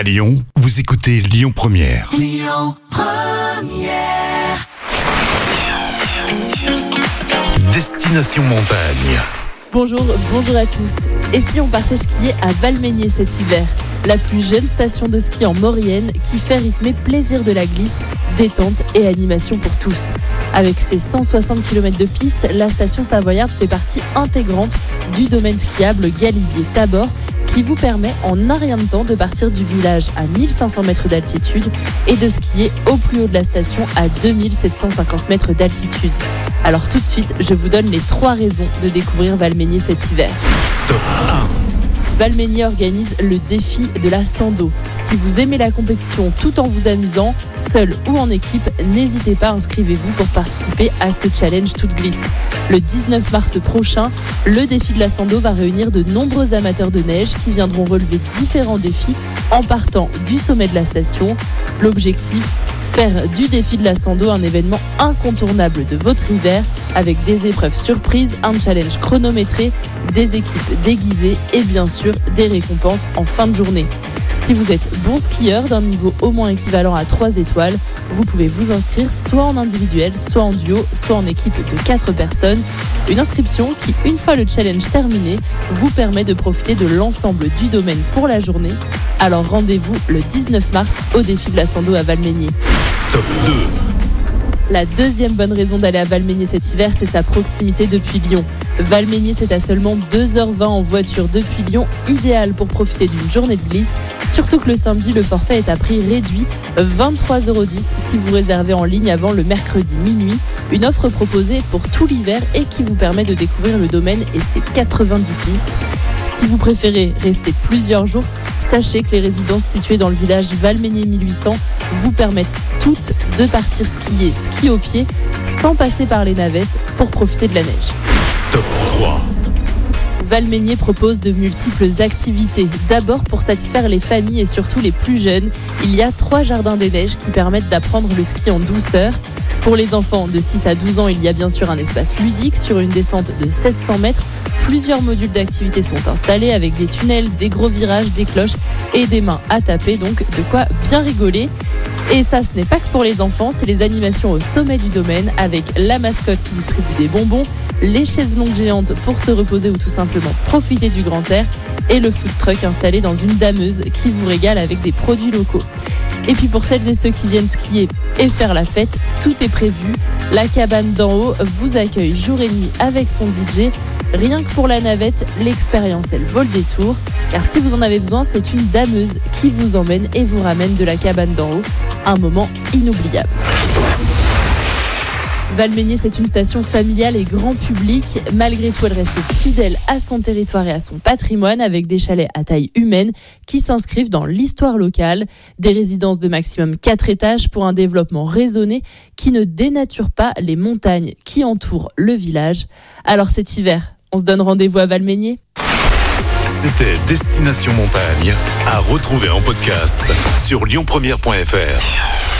À Lyon, vous écoutez Lyon Première. Destination Montagne. Bonjour, bonjour à tous. Et si on partait skier à Valmeigné cet hiver? La plus jeune station de ski en Maurienne qui fait rythmer plaisir de la glisse, détente et animation pour tous. Avec ses 160 km de piste, la station savoyarde fait partie intégrante du domaine skiable Galibier-Tabor qui vous permet en un rien de temps de partir du village à 1500 mètres d'altitude et de skier au plus haut de la station à 2750 mètres d'altitude. Alors tout de suite, je vous donne les trois raisons de découvrir Valmeigné cet hiver. Valmeigné organise le défi de la Sando. Si vous aimez la compétition tout en vous amusant, seul ou en équipe, n'hésitez pas, inscrivez-vous pour participer à ce challenge toute glisse. Le 19 mars prochain, le défi de la Sando va réunir de nombreux amateurs de neige qui viendront relever différents défis en partant du sommet de la station. L'objectif Faire du défi de la Sando un événement incontournable de votre hiver avec des épreuves surprises, un challenge chronométré, des équipes déguisées et bien sûr des récompenses en fin de journée. Si vous êtes bon skieur d'un niveau au moins équivalent à 3 étoiles, vous pouvez vous inscrire soit en individuel, soit en duo, soit en équipe de 4 personnes. Une inscription qui, une fois le challenge terminé, vous permet de profiter de l'ensemble du domaine pour la journée. Alors rendez-vous le 19 mars au défi de la Sando à Valmeigné. Top 2. La deuxième bonne raison d'aller à Valmeigné cet hiver, c'est sa proximité depuis Lyon. Valmeigné, c'est à seulement 2h20 en voiture depuis Lyon, idéal pour profiter d'une journée de glisse. Surtout que le samedi, le forfait est à prix réduit, 23,10€ si vous réservez en ligne avant le mercredi minuit. Une offre proposée pour tout l'hiver et qui vous permet de découvrir le domaine et ses 90 pistes. Si vous préférez rester plusieurs jours, sachez que les résidences situées dans le village Valmeigné 1800 vous permettent toutes de partir skier ski au pied sans passer par les navettes pour profiter de la neige. Top 3. Valmeigné propose de multiples activités. D'abord pour satisfaire les familles et surtout les plus jeunes, il y a trois jardins des neiges qui permettent d'apprendre le ski en douceur. Pour les enfants de 6 à 12 ans, il y a bien sûr un espace ludique sur une descente de 700 mètres. Plusieurs modules d'activité sont installés avec des tunnels, des gros virages, des cloches et des mains à taper, donc de quoi bien rigoler. Et ça, ce n'est pas que pour les enfants, c'est les animations au sommet du domaine avec la mascotte qui distribue des bonbons, les chaises longues géantes pour se reposer ou tout simplement profiter du grand air et le food truck installé dans une dameuse qui vous régale avec des produits locaux. Et puis pour celles et ceux qui viennent skier et faire la fête, tout est prévu. La cabane d'en haut vous accueille jour et nuit avec son DJ. Rien que pour la navette, l'expérience elle vole des tours. Car si vous en avez besoin, c'est une dameuse qui vous emmène et vous ramène de la cabane d'en haut. Un moment inoubliable. Valmeigné, c'est une station familiale et grand public. Malgré tout, elle reste fidèle à son territoire et à son patrimoine avec des chalets à taille humaine qui s'inscrivent dans l'histoire locale. Des résidences de maximum 4 étages pour un développement raisonné qui ne dénature pas les montagnes qui entourent le village. Alors cet hiver, on se donne rendez-vous à Valmeigné C'était Destination Montagne. À retrouver en podcast sur lyonpremière.fr.